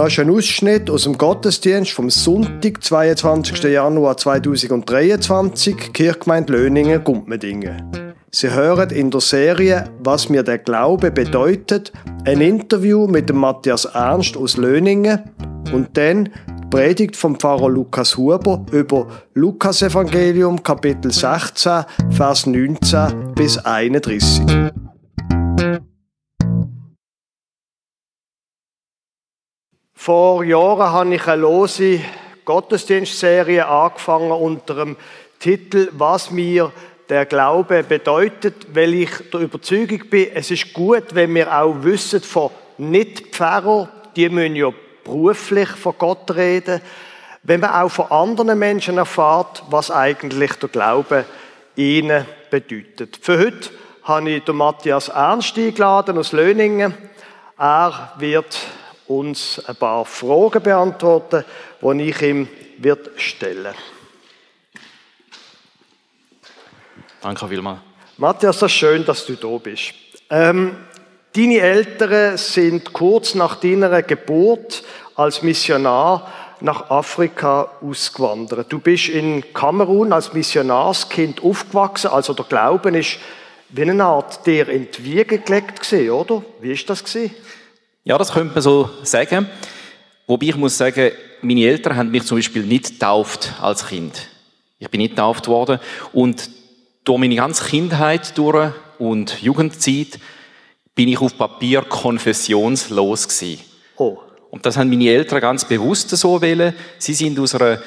Das ist ein Ausschnitt aus dem Gottesdienst vom Sonntag, 22. Januar 2023, Kirchgemeinde Löningen, Gumpmedingen. Sie hören in der Serie Was mir der Glaube bedeutet, ein Interview mit dem Matthias Ernst aus Löningen und dann die Predigt vom Pfarrer Lukas Huber über Lukas Evangelium Kapitel 16, Vers 19 bis 31. Vor Jahren habe ich eine lose Gottesdienstserie angefangen unter dem Titel Was mir der Glaube bedeutet, weil ich der Überzeugung bin, es ist gut, wenn wir auch wissen von Nicht-Pfarrer, die müssen ja beruflich von Gott reden, wenn man auch von anderen Menschen erfahrt, was eigentlich der Glaube ihnen bedeutet. Für heute habe ich Matthias Ernst eingeladen aus Löningen. Er wird uns ein paar Fragen beantworten, die ich ihm wird stellen Danke vielmals. Matthias, das ist schön, dass du da bist. Ähm, deine Eltern sind kurz nach deiner Geburt als Missionar nach Afrika ausgewandert. Du bist in Kamerun als Missionarskind aufgewachsen, also der Glauben ist wie eine Art dir in die Wiege gelegt gewesen, oder? Wie ist das gewesen? Ja, das könnte man so sagen. Wobei ich muss sagen, meine Eltern haben mich zum Beispiel nicht getauft als Kind. Ich bin nicht getauft worden. Und durch meine ganze Kindheit durch und Jugendzeit bin ich auf Papier konfessionslos gewesen. Oh. Und das haben meine Eltern ganz bewusst so wählen. Sie sind aus einer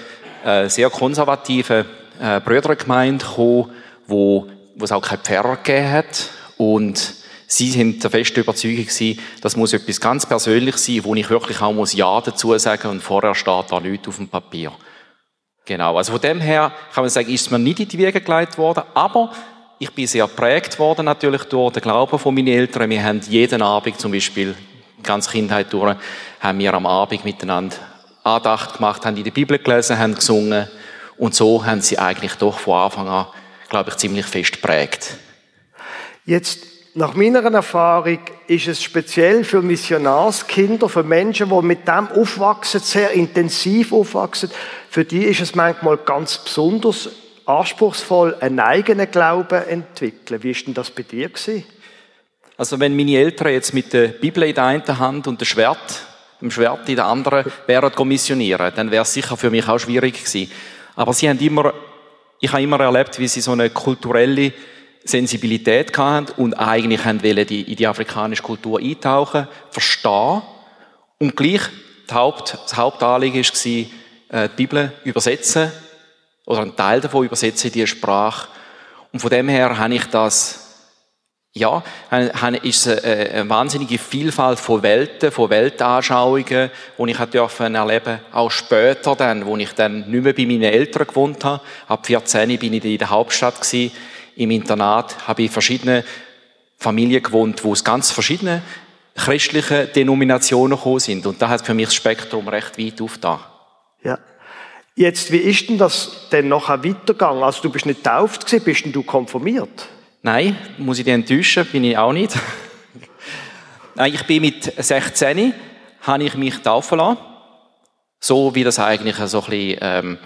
äh, sehr konservativen äh, Brüdergemeinde gekommen, wo, wo es auch keinen Pfarrer gegeben hat. Und Sie sind der festen Überzeugung gewesen, das muss etwas ganz Persönliches sein, wo ich wirklich auch muss Ja dazu sagen und vorher steht da nichts auf dem Papier. Genau. Also von dem her kann man sagen, ist mir nicht in die Wege gelegt worden, aber ich bin sehr prägt worden natürlich durch den Glauben von meinen Eltern. Wir haben jeden Abend zum Beispiel, ganz Kindheit durch, haben wir am Abend miteinander Andacht gemacht, haben in der Bibel gelesen, haben gesungen und so haben sie eigentlich doch von Anfang an, glaube ich, ziemlich fest prägt. Jetzt nach meiner Erfahrung ist es speziell für Missionarskinder, für Menschen, die mit dem aufwachsen, sehr intensiv aufwachsen, für die ist es manchmal ganz besonders anspruchsvoll, einen eigenen Glauben entwickeln. Wie ist denn das bei dir gewesen? Also wenn meine Eltern jetzt mit der Bibel in der einen Hand und dem Schwert, dem Schwert in der anderen wären kommissionieren, dann wäre es sicher für mich auch schwierig gewesen. Aber sie haben immer, ich habe immer erlebt, wie sie so eine kulturelle Sensibilität hatten und eigentlich wollen die, in die afrikanische Kultur eintauchen, verstehen und gleich Haupt, das Hauptanliegen war, äh, die Bibel übersetzen oder einen Teil davon übersetzen in die Sprache. Und von dem her habe ich das ja, ist es eine wahnsinnige Vielfalt von Welten, von Weltanschauungen, die ich erleben auch später dann, wo ich dann nicht mehr bei meinen Eltern gewohnt habe. Ab 14 bin ich in der Hauptstadt gewesen im Internat habe ich verschiedene Familien gewohnt, wo es ganz verschiedene christliche Denominationen gekommen sind. Und da hat für mich das Spektrum recht weit aufgetan. Ja. Jetzt, wie ist denn das denn nachher weitergegangen? Also du bist nicht getauft gewesen, bist denn du konfirmiert? Nein, muss ich dich enttäuschen, bin ich auch nicht. Nein, ich bin mit 16, habe ich mich taufen lassen. So wie das eigentlich so ein bisschen, ähm,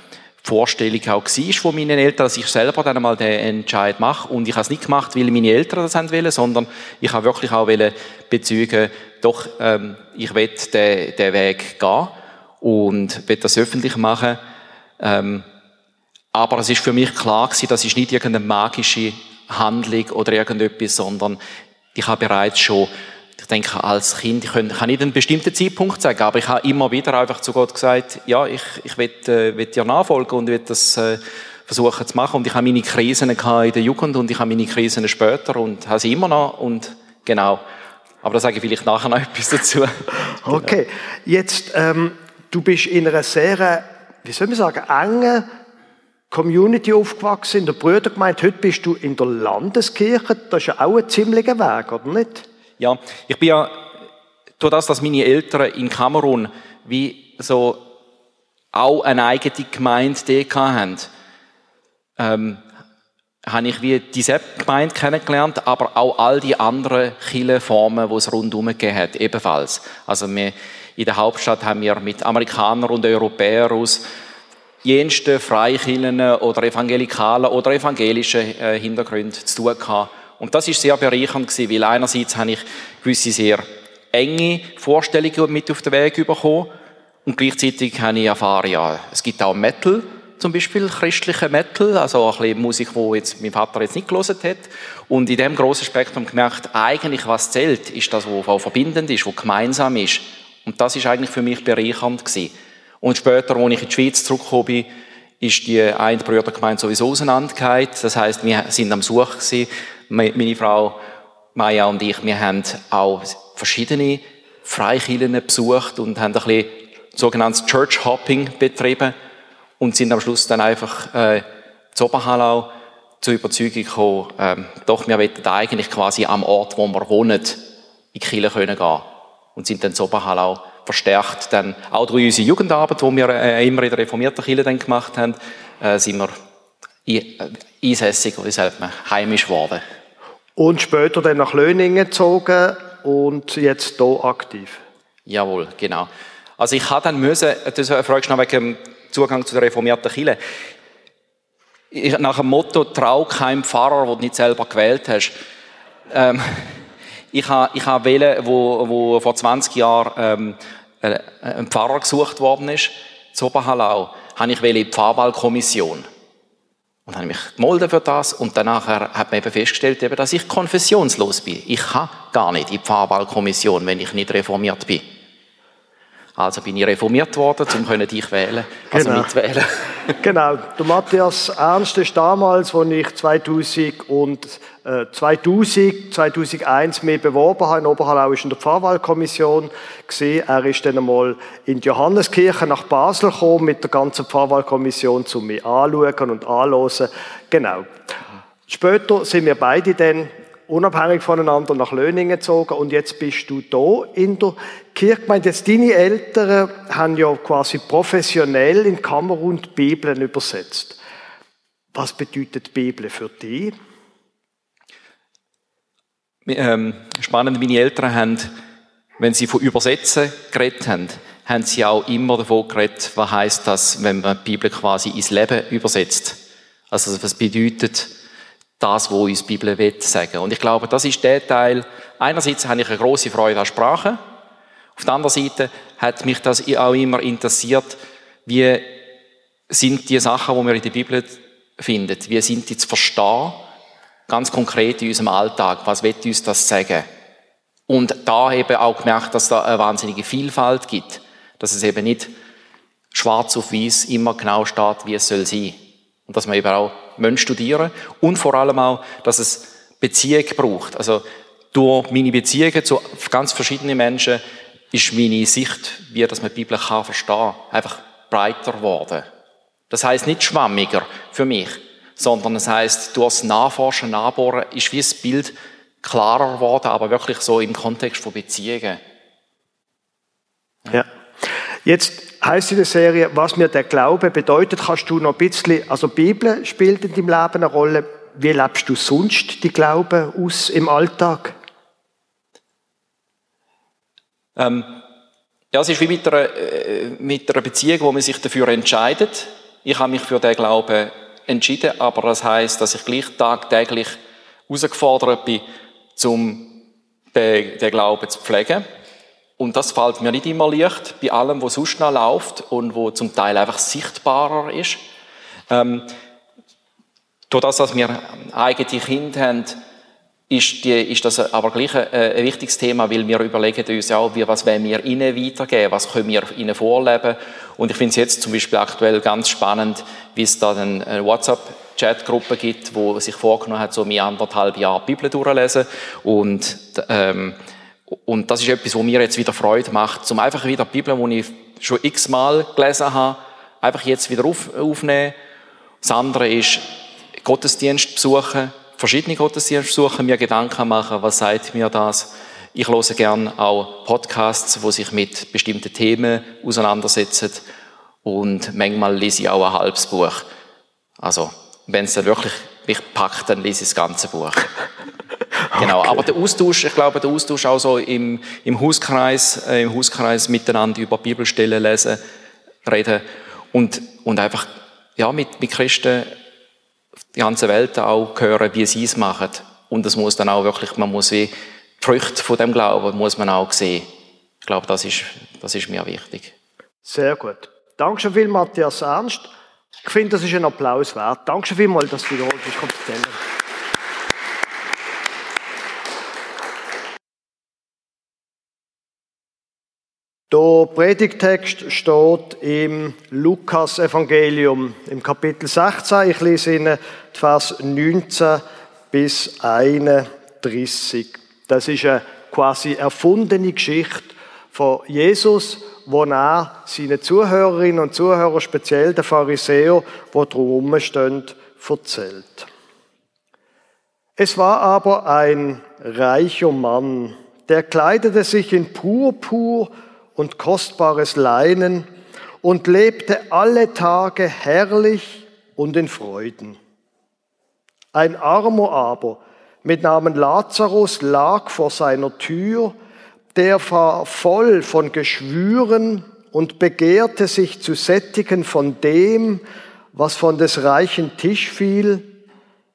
Vorstellung auch war von meinen Eltern, dass ich selber dann einmal den Entscheid mache. Und ich habe es nicht gemacht, weil meine Eltern das haben wollen, sondern ich habe wirklich auch bezeugen, doch, ähm, ich will den, den Weg gehen und will das öffentlich machen. Ähm, aber es ist für mich klar gewesen, das ist nicht irgendeine magische Handlung oder irgendetwas, sondern ich habe bereits schon denke, als Kind, ich kann, nicht einen bestimmten Zeitpunkt sagen, aber ich habe immer wieder einfach zu Gott gesagt, ja, ich, ich will, äh, will dir nachfolgen und will das äh, versuchen zu machen. Und ich habe meine Krisen in der Jugend und ich habe meine Krisen später und habe sie immer noch und genau. Aber da sage ich vielleicht nachher noch etwas dazu. Okay, jetzt, ähm, du bist in einer sehr, wie soll man sagen, engen Community aufgewachsen, in der Brüdergemeinde. Heute bist du in der Landeskirche. Das ist ja auch ein ziemlicher Weg, oder nicht? Ja, ich bin ja, durch das, dass meine Eltern in Kamerun wie so auch eine eigene Gemeinde hatten, ähm, habe ich wie diese Gemeinde kennengelernt, aber auch all die anderen Kirchenformen, die es rundherum gegeben hat, ebenfalls. Also wir, in der Hauptstadt haben wir mit Amerikanern und Europäern aus jensten Freikirchen oder evangelikalen oder evangelischen äh, Hintergründen zu tun gehabt. Und das ist sehr bereichernd gewesen, weil einerseits habe ich gewisse sehr enge Vorstellungen mit auf den Weg bekommen und gleichzeitig habe ich erfahren, ja, es gibt auch Metal, zum Beispiel christliche Metal, also ein bisschen Musik, wo jetzt mein Vater jetzt nicht gelesen hat. Und in dem großen Spektrum gemerkt, eigentlich was zählt, ist das, was verbindend ist, was gemeinsam ist. Und das ist eigentlich für mich bereichernd gewesen. Und später, als ich in die Schweiz zurückgekommen bin, ist die eine Brüdergemeinde sowieso auseinandergegangen. Das heißt, wir sind am Suchen gewesen. Meine Frau Maya und ich, wir haben auch verschiedene Freikirchen besucht und haben ein bisschen sogenanntes Church Hopping betrieben und sind am Schluss dann einfach äh, zu Oberhallau zur Überzeugung gekommen, ähm, doch, wir wollen eigentlich quasi am Ort, wo wir wohnen, in die Kirche können. Und sind dann zu Oberhallau verstärkt dann, auch durch unsere Jugendarbeit, die wir äh, immer in der reformierten Kirche dann gemacht haben, äh, sind wir äh, einsässig, oder sagt man, heimisch geworden. Und später dann nach Löningen gezogen und jetzt hier aktiv. Jawohl, genau. Also ich habe dann müssen, das fragst du noch wegen Zugang zu der reformierten Kirche. nach dem Motto, trau keinem Pfarrer, den du nicht selber gewählt hast. Ähm, ich habe ich ha wählen, wo, wo vor 20 Jahren ähm, äh, ein Pfarrer gesucht worden ist, zu Oberhallau, habe ich in die Pfarrwahlkommission. Und habe mich gemolden für das und danach hat man eben festgestellt, eben, dass ich konfessionslos bin. Ich kann gar nicht in die Pfarrwahlkommission, wenn ich nicht reformiert bin. Also bin ich reformiert worden, um dich wählen, also genau. mitwählen. genau. Der Matthias Ernst ist damals, als ich 2000 und äh, 2000, 2001 mich beworben habe in Oberhallau, in der Pfarrwahlkommission gesehen. Er ist dann einmal in die Johanneskirche nach Basel gekommen mit der ganzen Pfarrwahlkommission, um mich anschauen und anhören. Genau. Später sind wir beide dann unabhängig voneinander nach Löningen gezogen und jetzt bist du da in der Kirchgemeinde. Jetzt deine Eltern haben ja quasi professionell in Kamerun die Bibeln übersetzt. Was bedeutet die Bibel für dich? Ähm, spannend, meine Eltern haben, wenn sie von Übersetzen geredet haben, haben sie auch immer davon geredet, was heißt das, wenn man die Bibel quasi ins Leben übersetzt. Also was bedeutet das, wo uns die Bibel will sagen. Und ich glaube, das ist der Teil. Einerseits habe ich eine große Freude an Sprache. Auf der anderen Seite hat mich das auch immer interessiert, wie sind die Sachen, die wir in der Bibel finden, wie sind die zu verstehen, ganz konkret in unserem Alltag, was wird uns das sagen? Und da eben auch gemerkt, dass da eine wahnsinnige Vielfalt gibt, dass es eben nicht schwarz auf weiß immer genau steht, wie es soll sein. Und dass man eben auch Menschen studieren und vor allem auch, dass es Beziehung braucht. Also durch meine Beziehungen zu ganz verschiedenen Menschen ist meine Sicht, wie das man die Bibel kann verstehen, einfach breiter geworden. Das heißt nicht schwammiger für mich, sondern es heißt durch das Nachforschen, Nachbohren ist wie das Bild klarer geworden, aber wirklich so im Kontext von Beziehungen. Ja. Jetzt heißt in der Serie, was mir der Glaube bedeutet, kannst du noch ein bisschen, also die Bibel spielt in deinem Leben eine Rolle. Wie lebst du sonst die Glaube aus im Alltag? Ähm, ja, es ist wie mit einer, äh, mit einer Beziehung, wo man sich dafür entscheidet. Ich habe mich für den Glauben entschieden, aber das heißt, dass ich gleich tagtäglich herausgefordert bin, um den, den Glauben zu pflegen. Und das fällt mir nicht immer leicht bei allem, was sonst noch läuft und wo zum Teil einfach sichtbarer ist. Ähm, durch das, dass wir eigene Kinder haben, ist, die, ist das aber gleich ein, ein, wichtiges Thema, weil wir überlegen uns auch, wie, was wollen wir ihnen weitergeben, was können wir ihnen vorleben. Und ich finde es jetzt zum Beispiel aktuell ganz spannend, wie es da eine WhatsApp-Chat-Gruppe gibt, wo sich vorgenommen hat, so mir anderthalb Jahre Bibel durchlesen und ähm, und das ist etwas, was mir jetzt wieder Freude macht, zum einfach wieder die Bibel, die ich schon x-mal gelesen habe, einfach jetzt wieder auf, aufnehmen. Das andere ist Gottesdienst besuchen, verschiedene Gottesdienste besuchen, mir Gedanken machen, was sagt mir das. Ich höre gerne auch Podcasts, wo sich mit bestimmten Themen auseinandersetzen. Und manchmal lese ich auch ein halbes Buch. Also, wenn es dann wirklich mich packt, dann lese ich das ganze Buch. Genau, okay. aber der Austausch, ich glaube, der Austausch auch so im, im Hauskreis, äh, im Hauskreis miteinander über Bibelstellen lesen, reden und, und einfach ja, mit, mit Christen die ganze Welt auch hören, wie sie es machen. Und es muss dann auch wirklich, man muss wie die Früchte von dem Glauben muss man auch sehen. Ich glaube, das ist, das ist mir wichtig. Sehr gut. Danke viel, Matthias Ernst. Ich finde, das ist ein Applaus wert. Danke vielmals, dass du wiederholt bist. Kommt Der Predigtext steht im Lukas-Evangelium im Kapitel 16. Ich lese Ihnen die Vers 19 bis 31. Das ist eine quasi erfundene Geschichte von Jesus, wo er seinen Zuhörerinnen und Zuhörern, speziell den Pharisäern, die drumherum stehen, erzählt. Es war aber ein reicher Mann, der kleidete sich in Purpur, und kostbares Leinen und lebte alle Tage herrlich und in Freuden. Ein Armer aber mit Namen Lazarus lag vor seiner Tür, der war voll von Geschwüren und begehrte sich zu sättigen von dem, was von des reichen Tisch fiel,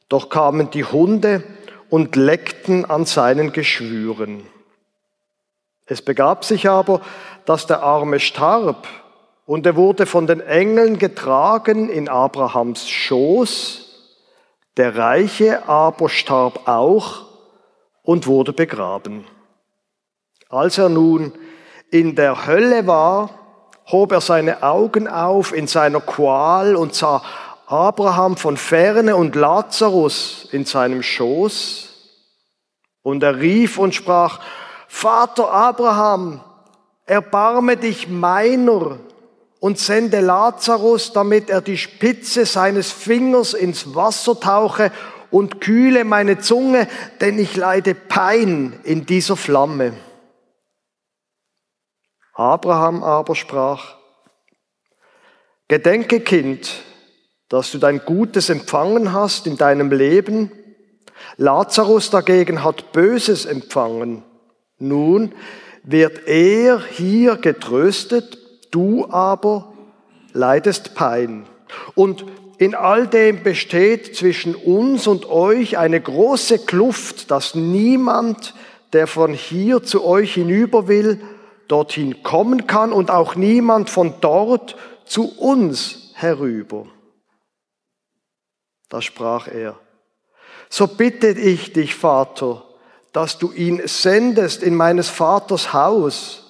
doch kamen die Hunde und leckten an seinen Geschwüren. Es begab sich aber, dass der Arme starb und er wurde von den Engeln getragen in Abrahams Schoß. Der Reiche aber starb auch und wurde begraben. Als er nun in der Hölle war, hob er seine Augen auf in seiner Qual und sah Abraham von ferne und Lazarus in seinem Schoß. Und er rief und sprach, Vater Abraham, erbarme dich meiner und sende Lazarus, damit er die Spitze seines Fingers ins Wasser tauche und kühle meine Zunge, denn ich leide Pein in dieser Flamme. Abraham aber sprach, Gedenke, Kind, dass du dein Gutes empfangen hast in deinem Leben. Lazarus dagegen hat Böses empfangen. Nun, wird er hier getröstet, du aber leidest Pein. Und in all dem besteht zwischen uns und euch eine große Kluft, dass niemand, der von hier zu euch hinüber will, dorthin kommen kann und auch niemand von dort zu uns herüber. Da sprach er, so bitte ich dich, Vater, dass du ihn sendest in meines Vaters Haus,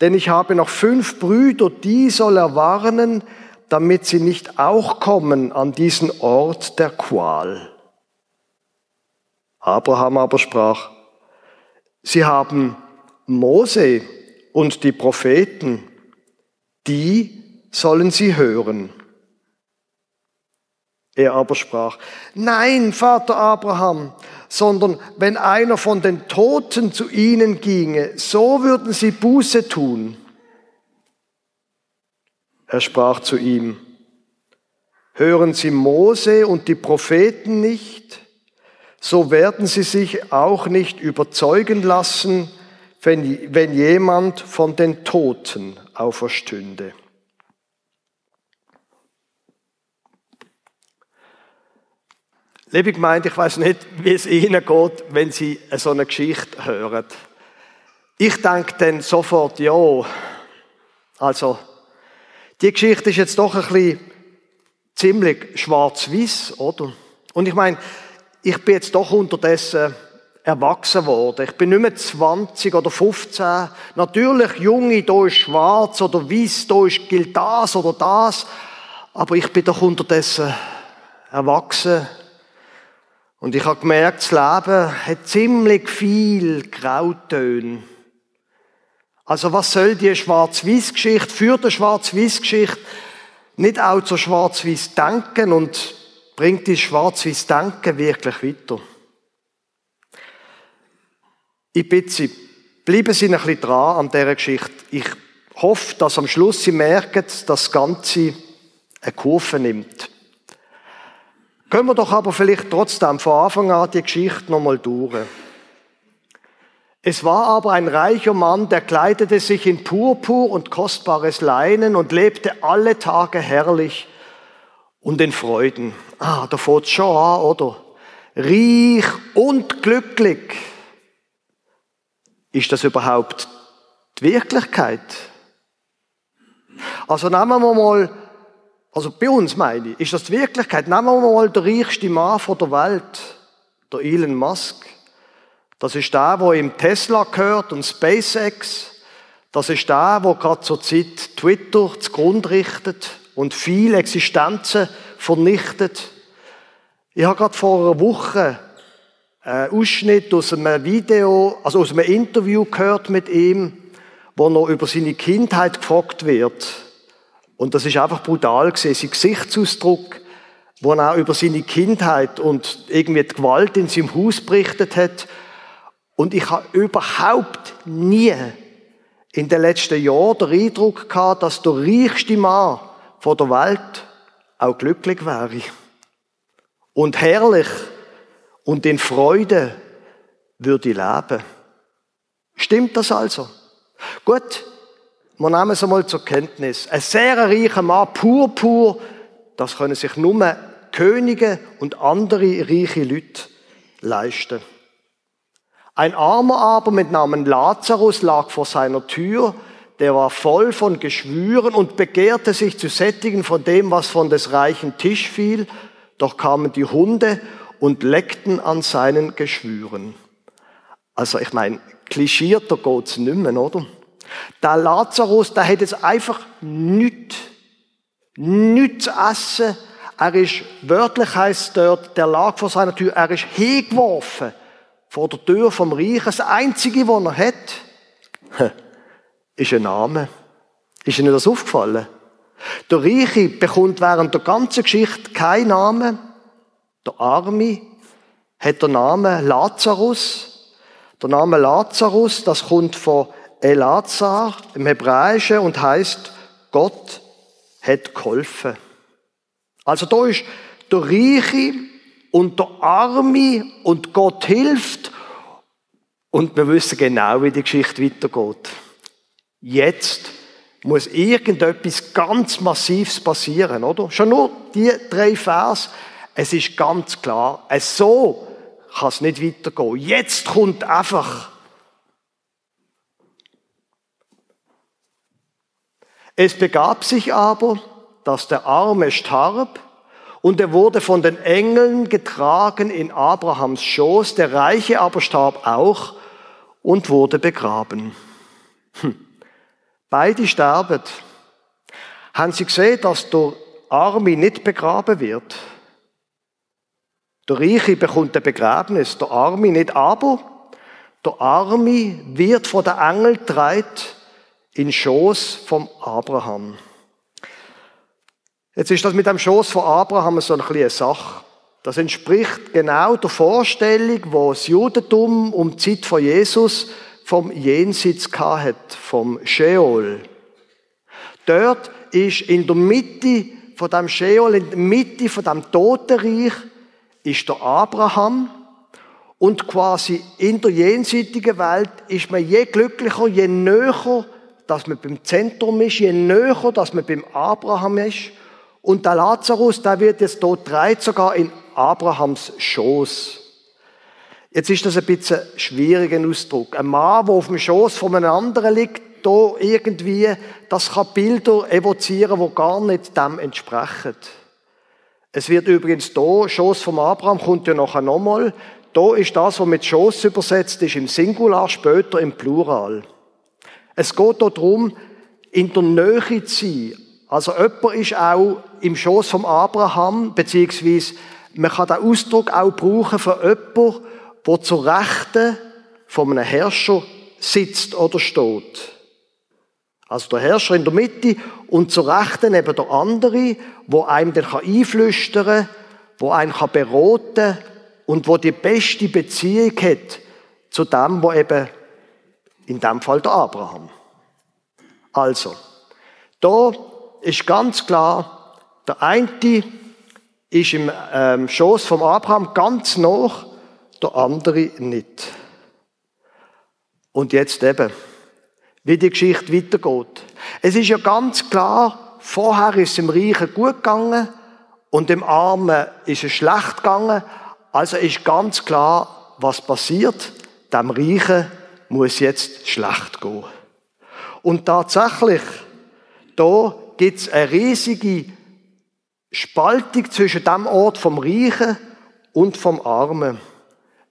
denn ich habe noch fünf Brüder, die soll er warnen, damit sie nicht auch kommen an diesen Ort der Qual. Abraham aber sprach, sie haben Mose und die Propheten, die sollen sie hören. Er aber sprach, nein, Vater Abraham, sondern wenn einer von den Toten zu ihnen ginge, so würden sie Buße tun. Er sprach zu ihm, hören Sie Mose und die Propheten nicht, so werden sie sich auch nicht überzeugen lassen, wenn, wenn jemand von den Toten auferstünde. Liebe Gemeinde, ich weiß nicht, wie es Ihnen geht, wenn Sie so eine Geschichte hören. Ich denke dann sofort, ja, also, die Geschichte ist jetzt doch ein bisschen ziemlich schwarz-weiß, oder? Und ich meine, ich bin jetzt doch unterdessen erwachsen worden. Ich bin nicht mehr 20 oder 15. Natürlich, Junge, da ist schwarz oder weiß, da ist, gilt das oder das. Aber ich bin doch unterdessen erwachsen und ich habe gemerkt, das Leben hat ziemlich viel Grautöne. Also was soll die Schwarz-Weiß-Geschichte, für die Schwarz-Weiß-Geschichte nicht auch zur Schwarz-Weiß-Denken und bringt die Schwarz-Weiß-Denken wirklich weiter? Ich bitte Sie, bleiben Sie ein bisschen dran an dieser Geschichte. Ich hoffe, dass am Schluss Sie merken, dass das Ganze eine Kurve nimmt. Können wir doch aber vielleicht trotzdem von Anfang an die Geschichte nochmal durch. Es war aber ein reicher Mann, der kleidete sich in Purpur und kostbares Leinen und lebte alle Tage herrlich und in Freuden. Ah, da fährt's schon an, oder? Reich und glücklich. Ist das überhaupt die Wirklichkeit? Also nehmen wir mal, also bei uns meine ich, ist das die Wirklichkeit? Nehmen wir mal den reichsten Mann der Welt, der Elon Musk. Das ist der, wo im Tesla gehört und SpaceX. Das ist der, wo gerade zur Zeit Twitter zugrunde richtet und viele Existenzen vernichtet. Ich habe gerade vor einer Woche Ausschnitt aus einem Video, also aus einem Interview gehört mit ihm, wo noch über seine Kindheit gefragt wird. Und das ist einfach brutal gewesen, sein Gesichtsausdruck, wo er auch über seine Kindheit und irgendwie die Gewalt in seinem Haus berichtet hat und ich habe überhaupt nie in den letzten Jahren den Eindruck gehabt, dass der reichste Mann von der Welt auch glücklich wäre. Und herrlich und in Freude würde leben. Stimmt das also? Gut, wir nehmen es einmal zur Kenntnis. Ein sehr reicher Mann, pur, pur, das können sich nur Könige und andere reiche Leute leisten. Ein Armer aber mit Namen Lazarus lag vor seiner Tür, der war voll von Geschwüren und begehrte sich zu sättigen von dem, was von des reichen Tisch fiel, doch kamen die Hunde und leckten an seinen Geschwüren. Also ich meine, klischierter geht's nicht mehr, oder? Der Lazarus, der hat jetzt einfach nichts zu essen. Er ist, wörtlich heißt dort, der lag vor seiner Tür, er ist hingeworfen vor der Tür vom Reich. Das Einzige, was er hat, ist ein Name. Ist Ihnen das aufgefallen? Der Reiche bekommt während der ganzen Geschichte keinen Namen. Der Arme hat den Namen Lazarus. Der Name Lazarus, das kommt von Elazar im Hebräischen und heißt Gott hat geholfen. Also da ist der Reiche und der Arme und Gott hilft. Und wir wissen genau, wie die Geschichte weitergeht. Jetzt muss irgendetwas ganz Massives passieren, oder? Schon nur die drei Vers. Es ist ganz klar, es so kann es nicht weitergehen. Jetzt kommt einfach Es begab sich aber, dass der Arme starb und er wurde von den Engeln getragen in Abrahams Schoß, der Reiche aber starb auch und wurde begraben. Hm. Beide sterben. Haben Sie gesehen, dass der Arme nicht begraben wird? Der Reiche bekommt ein Begräbnis, der Arme nicht, aber der Arme wird von der Engel treit in Schoß vom Abraham. Jetzt ist das mit dem Schoß von Abraham so ein eine Sache. Das entspricht genau der Vorstellung, wo das Judentum um die Zeit von Jesus vom Jenseits hat, vom Sheol. Dort ist in der Mitte von dem Sheol, in der Mitte von dem Totenreich, ist der Abraham. Und quasi in der jenseitigen Welt ist man je glücklicher, je näher, dass man beim Zentrum ist, je näher, dass man beim Abraham ist. Und der Lazarus, der wird jetzt dort dreit sogar in Abrahams Schoß. Jetzt ist das ein bisschen ein schwieriger Ausdruck. Ein Mann, der auf dem Schoß von einem anderen liegt, da irgendwie, das kann Bilder evozieren, die gar nicht dem entsprechen. Es wird übrigens da, Schoß vom Abraham kommt ja nachher nochmal. Da ist das, was mit Schoß übersetzt ist, im Singular, später im Plural. Es geht darum, in der Nähe zu sein, also jemand ist auch im Schoß vom Abraham, beziehungsweise man kann den Ausdruck auch brauchen für jemanden, der zur Rechten von einem Herrscher sitzt oder steht. Also der Herrscher in der Mitte und zur Rechten eben der andere, wo einem dann einflüstern kann, wo einen beraten kann und wo die beste Beziehung hat zu dem, wo eben in dem Fall der Abraham. Also, da ist ganz klar, der eine ist im ähm, Schoß vom Abraham ganz noch, der andere nicht. Und jetzt eben, wie die Geschichte weitergeht. Es ist ja ganz klar, vorher ist es dem Reichen gut gegangen und dem Armen ist es schlecht gegangen. Also ist ganz klar, was passiert. Dem Reichen muss jetzt schlecht gehen. Und tatsächlich, da gibt es eine riesige Spaltung zwischen dem Ort vom Reichen und vom Armen.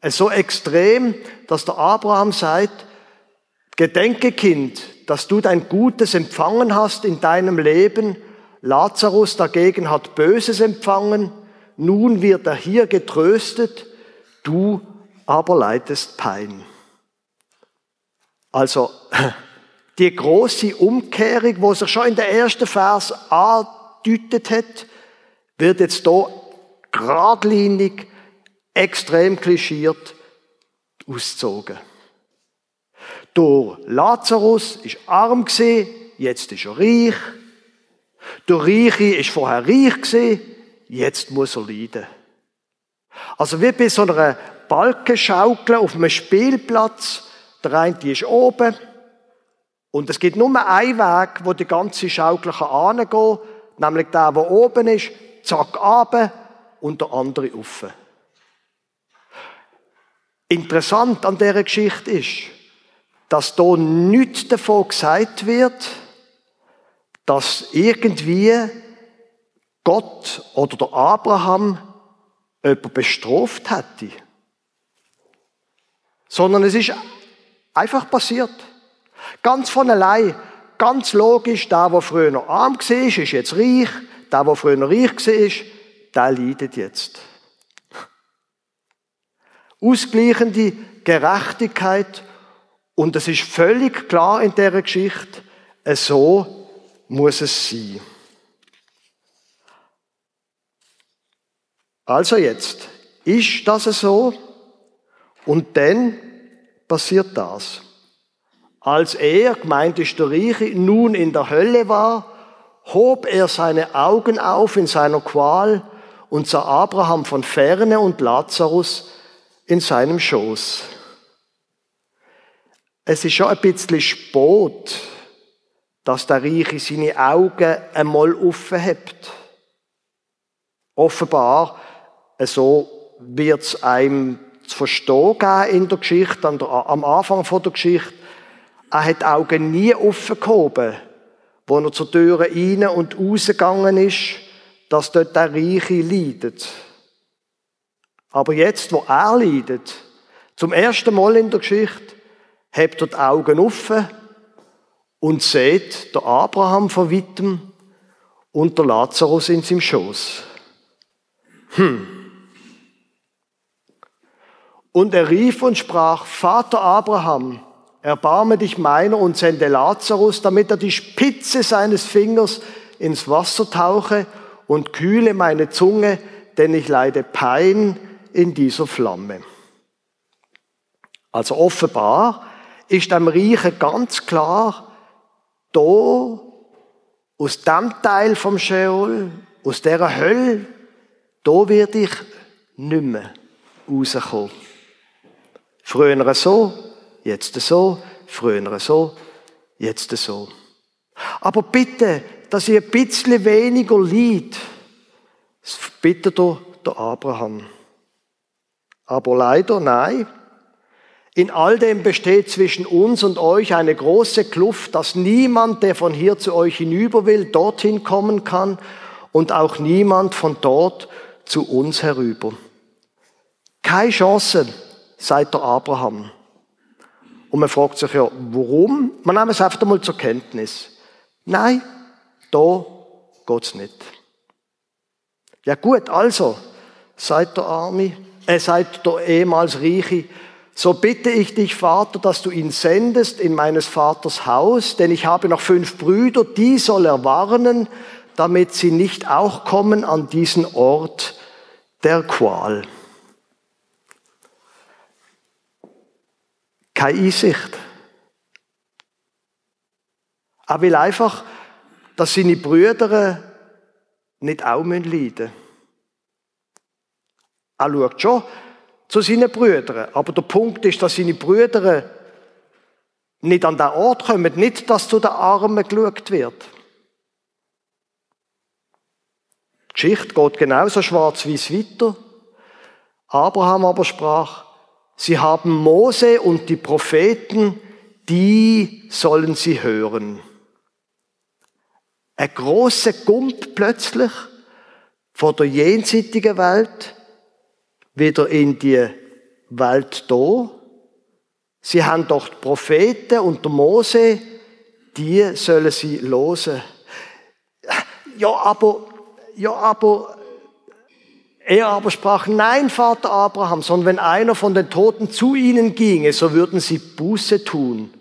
So extrem, dass der Abraham sagt, Gedenke, Kind, dass du dein Gutes empfangen hast in deinem Leben. Lazarus dagegen hat Böses empfangen. Nun wird er hier getröstet, du aber leidest Pein. Also, die große Umkehrung, wo sich schon in der ersten Vers andeutet hat, wird jetzt hier geradlinig, extrem klischiert ausgezogen. Der Lazarus ist arm gewesen, jetzt ist er reich. Der Reiche ist vorher reich gewesen, jetzt muss er leiden. Also wie bei so einer Balkenschaukel auf einem Spielplatz. Der eine ist oben und es gibt nur einen Weg, wo die ganze Schaukel angehen kann, nämlich der, der oben ist, zack, runter und der andere auf. Interessant an dieser Geschichte ist, dass da nichts davon gesagt wird, dass irgendwie Gott oder der Abraham jemand bestraft hätte. Sondern es ist einfach passiert. Ganz von allein, ganz logisch, der, der früher noch arm war, ist jetzt reich. Der, der früher noch reich war, der leidet jetzt. Ausgleichende Gerechtigkeit und es ist völlig klar in dieser Geschichte, so muss es sein. Also jetzt, ist das so? Und dann passiert das. Als er, gemeint ist der Reiche, nun in der Hölle war, hob er seine Augen auf in seiner Qual und sah Abraham von ferne und Lazarus in seinem Schoß. Es ist schon ein bisschen spät, dass der Reiche seine Augen einmal offen hat. Offenbar, so wird es einem zu verstehen geben in der Geschichte, am Anfang der Geschichte. Er hat die Augen nie offen gehoben, wo er zur Tür rein und rausgegangen ist, dass dort der Reiche leidet. Aber jetzt, wo er leidet, zum ersten Mal in der Geschichte, hebt die Augen offen und sieht der Abraham von weitem und der Lazarus in seinem Schoß. Hm. Und er rief und sprach, Vater Abraham, erbarme dich meiner und sende Lazarus, damit er die Spitze seines Fingers ins Wasser tauche und kühle meine Zunge, denn ich leide Pein in dieser Flamme. Also offenbar ist dem Reichen ganz klar, da, aus dem Teil vom Scheol, aus dieser Hölle, da werde ich nicht mehr rauskommen. Früher so, jetzt so, früher so, jetzt so. Aber bitte, dass ihr ein bisschen weniger leid, das bittet der Abraham. Aber leider nein, in all dem besteht zwischen uns und euch eine große Kluft, dass niemand, der von hier zu euch hinüber will, dorthin kommen kann und auch niemand von dort zu uns herüber. Keine Chance, seit der Abraham. Und man fragt sich ja, warum? Man nimmt es einfach mal zur Kenntnis. Nein, da geht's nicht. Ja gut, also, seit der Arme, äh, seit der ehemals Reiche, so bitte ich dich, Vater, dass du ihn sendest in meines Vaters Haus, denn ich habe noch fünf Brüder, die soll er warnen, damit sie nicht auch kommen an diesen Ort der Qual. Keine Einsicht. Er will einfach, dass seine Brüder nicht auch leiden müssen. Er schaut schon, zu seinen Brüdern. Aber der Punkt ist, dass seine Brüder nicht an den Ort kommen, nicht, dass zu den Armen geschaut wird. Die Geschichte geht genauso schwarz-weiß weiter. Abraham aber sprach, sie haben Mose und die Propheten, die sollen sie hören. Ein großer Gump plötzlich von der jenseitigen Welt wieder in die Welt da. Sie haben doch die Propheten und der Mose, die sollen sie losen. Ja, aber, ja, aber, er aber sprach, nein, Vater Abraham, sondern wenn einer von den Toten zu ihnen ginge, so würden sie Buße tun.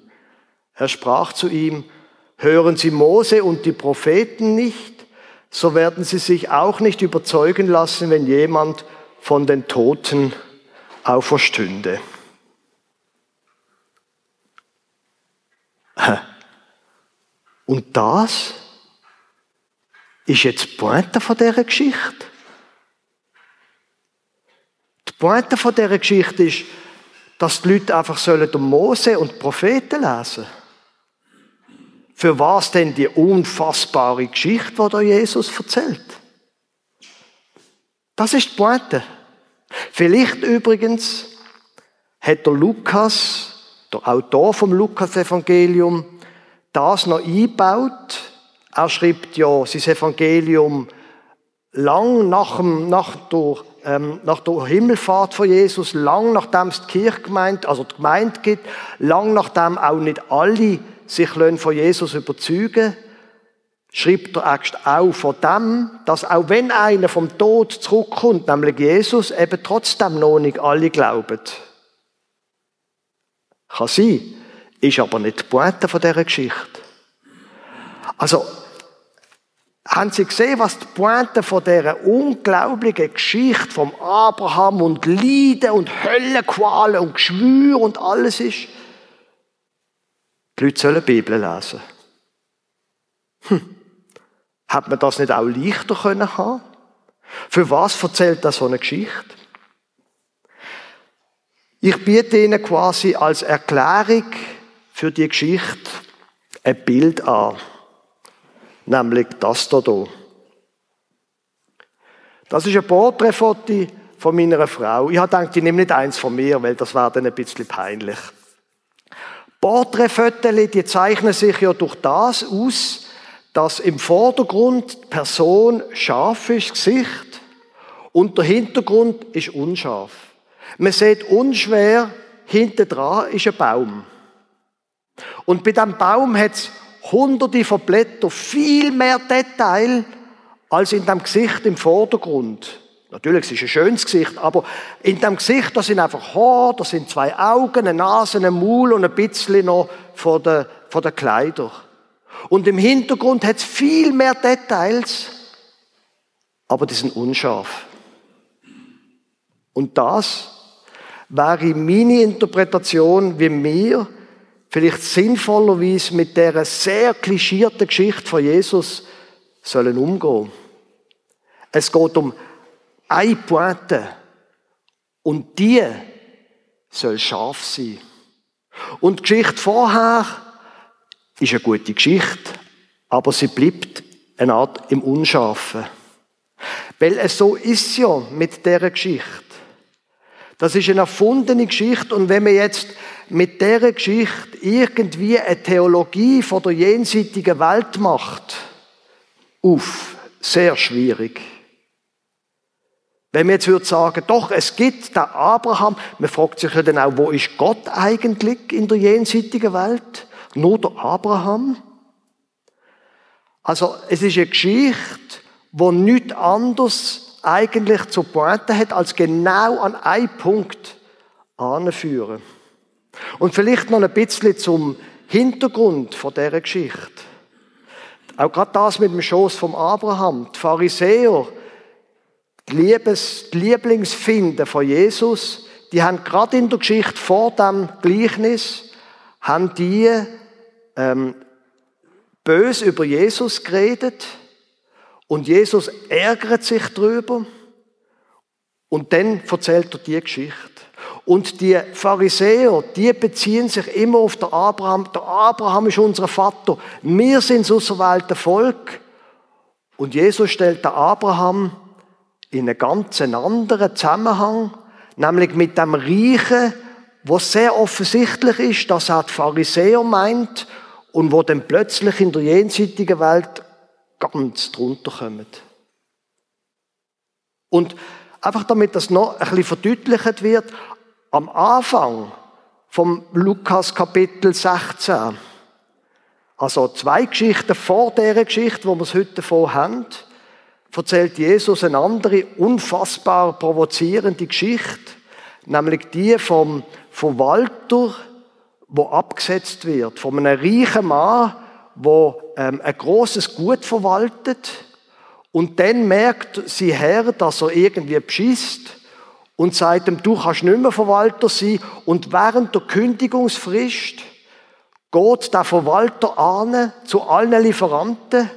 Er sprach zu ihm, hören Sie Mose und die Propheten nicht, so werden sie sich auch nicht überzeugen lassen, wenn jemand von den Toten auferstünde. Und das ist jetzt die Pointe von dieser Geschichte. Die Pointe von dieser Geschichte ist, dass die Leute einfach sollen Mose und die Propheten lesen. Für was denn die unfassbare Geschichte, die Jesus erzählt? Das ist die Pointe. Vielleicht übrigens hat der Lukas, der Autor vom Lukas-Evangelium, das noch eingebaut. Er schreibt ja sein Evangelium lang nach, dem, nach, der, ähm, nach der Himmelfahrt von Jesus, lang nachdem es die Kirchgemeinde, also die Gemeinde gibt, lang nachdem auch nicht alle sich von Jesus überzeugen schreibt der Axt auch von dem, dass auch wenn einer vom Tod zurückkommt, nämlich Jesus, eben trotzdem noch nicht alle glauben. Kann sein, ist aber nicht die Pointe von dieser Geschichte. Also, haben Sie gesehen, was die Pointe von dieser unglaublichen Geschichte vom Abraham und Leiden und Höllenqualen und Geschwür und alles ist? Die Leute sollen die Bibel lesen. Hm. Hat man das nicht auch leichter können haben? Für was erzählt das so eine Geschichte? Ich biete Ihnen quasi als Erklärung für die Geschichte ein Bild an. Nämlich das hier. Das ist ein Porträtfoto von meiner Frau. Ich habe gedacht, ich nehme nicht eins von mir, weil das wäre dann ein bisschen peinlich. Porträtfotos, die zeichnen sich ja durch das aus, dass im Vordergrund die Person scharf ist, Gesicht, und der Hintergrund ist unscharf. Man sieht unschwer, hinten dran ist ein Baum. Und bei diesem Baum hat es hunderte von Blättern, viel mehr Detail als in dem Gesicht im Vordergrund. Natürlich, es ist ein schönes Gesicht, aber in dem Gesicht, da sind einfach Haare, da sind zwei Augen, eine Nase, ein Maul und ein bisschen noch von den, von den Kleidern. Und im Hintergrund hat es viel mehr Details, aber die sind unscharf. Und das wäre meine Interpretation, wie wir vielleicht sinnvollerweise mit der sehr klischierten Geschichte von Jesus sollen umgehen. Es geht um eine Pointe und die soll scharf sein. Und die Geschichte vorher ist eine gute Geschichte, aber sie bleibt eine Art im Unscharfen. Weil es so ist ja mit der Geschichte. Das ist eine erfundene Geschichte und wenn man jetzt mit der Geschichte irgendwie eine Theologie von der jenseitigen Welt macht, uff, sehr schwierig. Wenn man jetzt würde sagen, doch, es gibt den Abraham, man fragt sich ja dann auch, wo ist Gott eigentlich in der jenseitigen Welt? Nur der Abraham? Also, es ist eine Geschichte, wo nichts anderes eigentlich zu Pointe hat, als genau an einen Punkt anführen. Und vielleicht noch ein bisschen zum Hintergrund von dieser Geschichte. Auch gerade das mit dem Schoß vom Abraham. Die Pharisäer, die, Liebes, die Lieblingsfinden von Jesus, die haben gerade in der Geschichte vor dem Gleichnis, haben die ähm, bös über Jesus geredet und Jesus ärgert sich drüber und dann erzählt er die Geschichte. Und die Pharisäer, die beziehen sich immer auf den Abraham. Der Abraham ist unser Vater. Wir sind das auserwählte Volk. Und Jesus stellt den Abraham in einen ganz anderen Zusammenhang, nämlich mit dem Reichen, wo sehr offensichtlich ist, dass er die Pharisäer meint und wo dann plötzlich in der jenseitigen Welt ganz drunter kommt. Und einfach damit das noch ein bisschen verdeutlicht wird, am Anfang vom Lukas Kapitel 16, also zwei Geschichten vor der Geschichte, wo wir es heute davon haben, erzählt Jesus eine andere, unfassbar provozierende Geschichte, nämlich die vom Verwalter, wo abgesetzt wird, von einem reichen Mann, wo ähm, ein großes Gut verwaltet und dann merkt sie Herr, dass er irgendwie beschisst und sagt ihm, du kannst nicht mehr Verwalter sein und während der Kündigungsfrist geht der Verwalter an zu allen Lieferanten,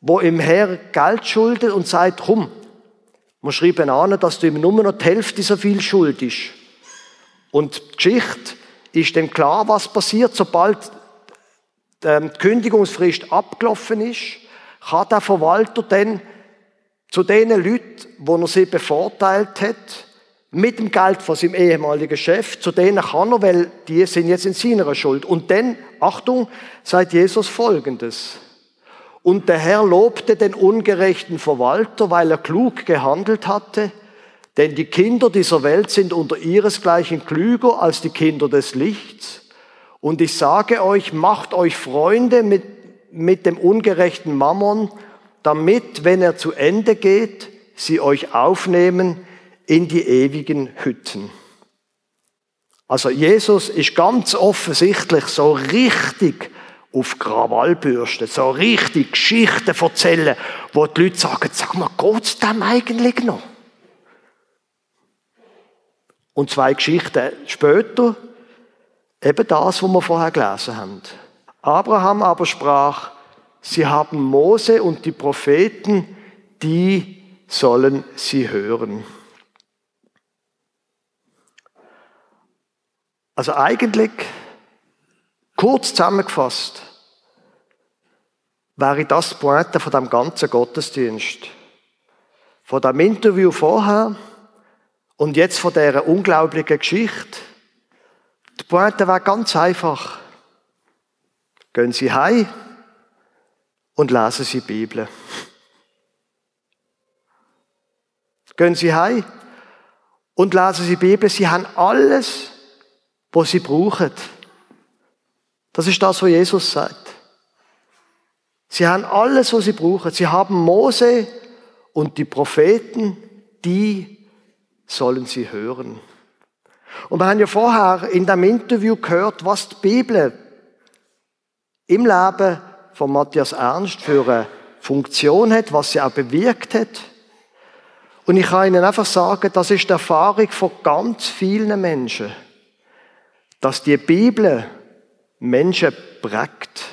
wo ihm Herr Geld schuldet und sagt, komm, wir schreiben an, dass du ihm nur noch die Hälfte so viel schuldest. Und die Geschichte ist dann klar, was passiert, sobald ähm, die Kündigungsfrist abgelaufen ist, kann der Verwalter dann zu den Leuten, wo er sie bevorteilt hat, mit dem Geld von seinem ehemaligen Chef, zu denen kann er, weil die sind jetzt in seiner Schuld. Und dann, Achtung, sagt Jesus Folgendes. Und der Herr lobte den ungerechten Verwalter, weil er klug gehandelt hatte, denn die Kinder dieser Welt sind unter ihresgleichen klüger als die Kinder des Lichts. Und ich sage euch, macht euch Freunde mit, mit dem ungerechten Mammon, damit, wenn er zu Ende geht, sie euch aufnehmen in die ewigen Hütten. Also Jesus ist ganz offensichtlich so richtig auf Krawallbürste, so richtig Geschichten erzählen, wo die Leute sagen, sag mal, geht's dem eigentlich noch? Und zwei Geschichten später, eben das, was wir vorher gelesen haben. Abraham aber sprach, sie haben Mose und die Propheten, die sollen sie hören. Also eigentlich, kurz zusammengefasst, wäre das die Pointe von dem ganzen Gottesdienst. Von dem Interview vorher und jetzt von dieser unglaublichen Geschichte. Die Pointe wäre ganz einfach. Gehen Sie heim und lesen Sie die Bibel. Gehen Sie heim und lesen Sie die Bibel. Sie haben alles, was Sie brauchen. Das ist das, was Jesus sagt. Sie haben alles, was Sie brauchen. Sie haben Mose und die Propheten, die sollen sie hören. Und wir haben ja vorher in dem Interview gehört, was die Bibel im Leben von Matthias Ernst für eine Funktion hat, was sie auch bewirkt hat. Und ich kann Ihnen einfach sagen, das ist die Erfahrung von ganz vielen Menschen, dass die Bibel Menschen prägt.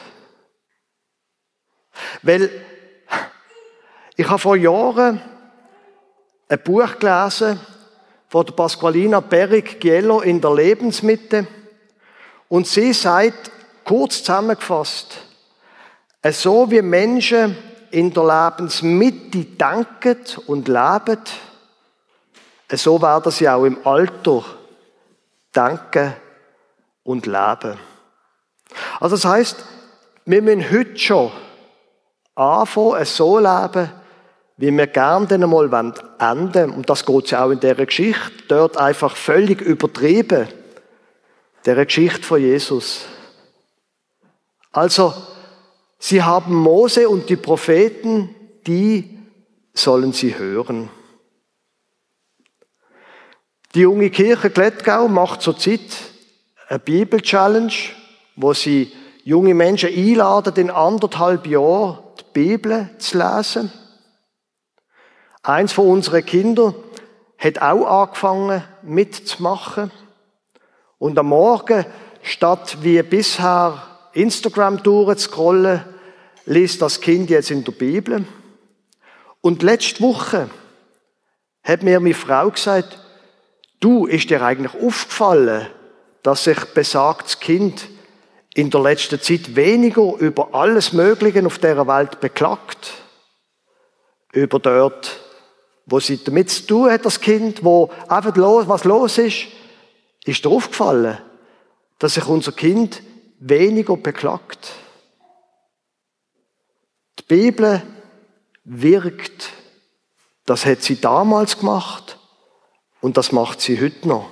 Weil ich habe vor Jahren ein Buch gelesen, von der Pasqualina Perik Giello in der Lebensmitte. Und sie sagt, kurz zusammengefasst, so wie Menschen in der Lebensmitte denken und leben, so werden sie auch im Alter denken und leben. Also das heißt, wir müssen heute schon anfangen, so leben, wie wir gerne dann einmal enden und das geht ja auch in dieser Geschichte, dort einfach völlig übertrieben, der Geschichte von Jesus. Also, sie haben Mose und die Propheten, die sollen sie hören. Die junge Kirche Glättgau macht zurzeit eine Bibel-Challenge, wo sie junge Menschen einladen, in anderthalb Jahren die Bibel zu lesen. Eins von unseren Kindern hat auch angefangen mitzumachen. Und am Morgen, statt wie bisher Instagram durchzuscrollen, liest das Kind jetzt in der Bibel. Und letzte Woche hat mir meine Frau gesagt, Du, ist dir eigentlich aufgefallen, dass sich besagtes Kind in der letzten Zeit weniger über alles Mögliche auf der Welt beklagt? Über dort, wo sie damit zu tun hat, das Kind, wo einfach los, was los ist, ist dir aufgefallen, dass sich unser Kind weniger beklagt. Die Bibel wirkt. Das hat sie damals gemacht und das macht sie heute noch.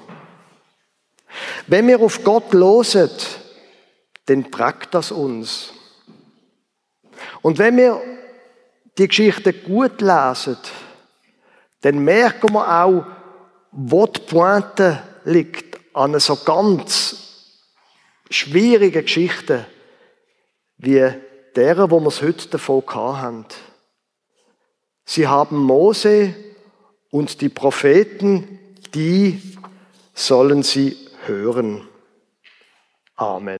Wenn wir auf Gott losen, dann prägt das uns. Und wenn wir die Geschichte gut lesen, dann merken wir auch, wo die Pointe liegt an einer so ganz schwierigen Geschichte wie derer, wo wir es heute davon haben. Sie haben Mose und die Propheten, die sollen sie hören. Amen.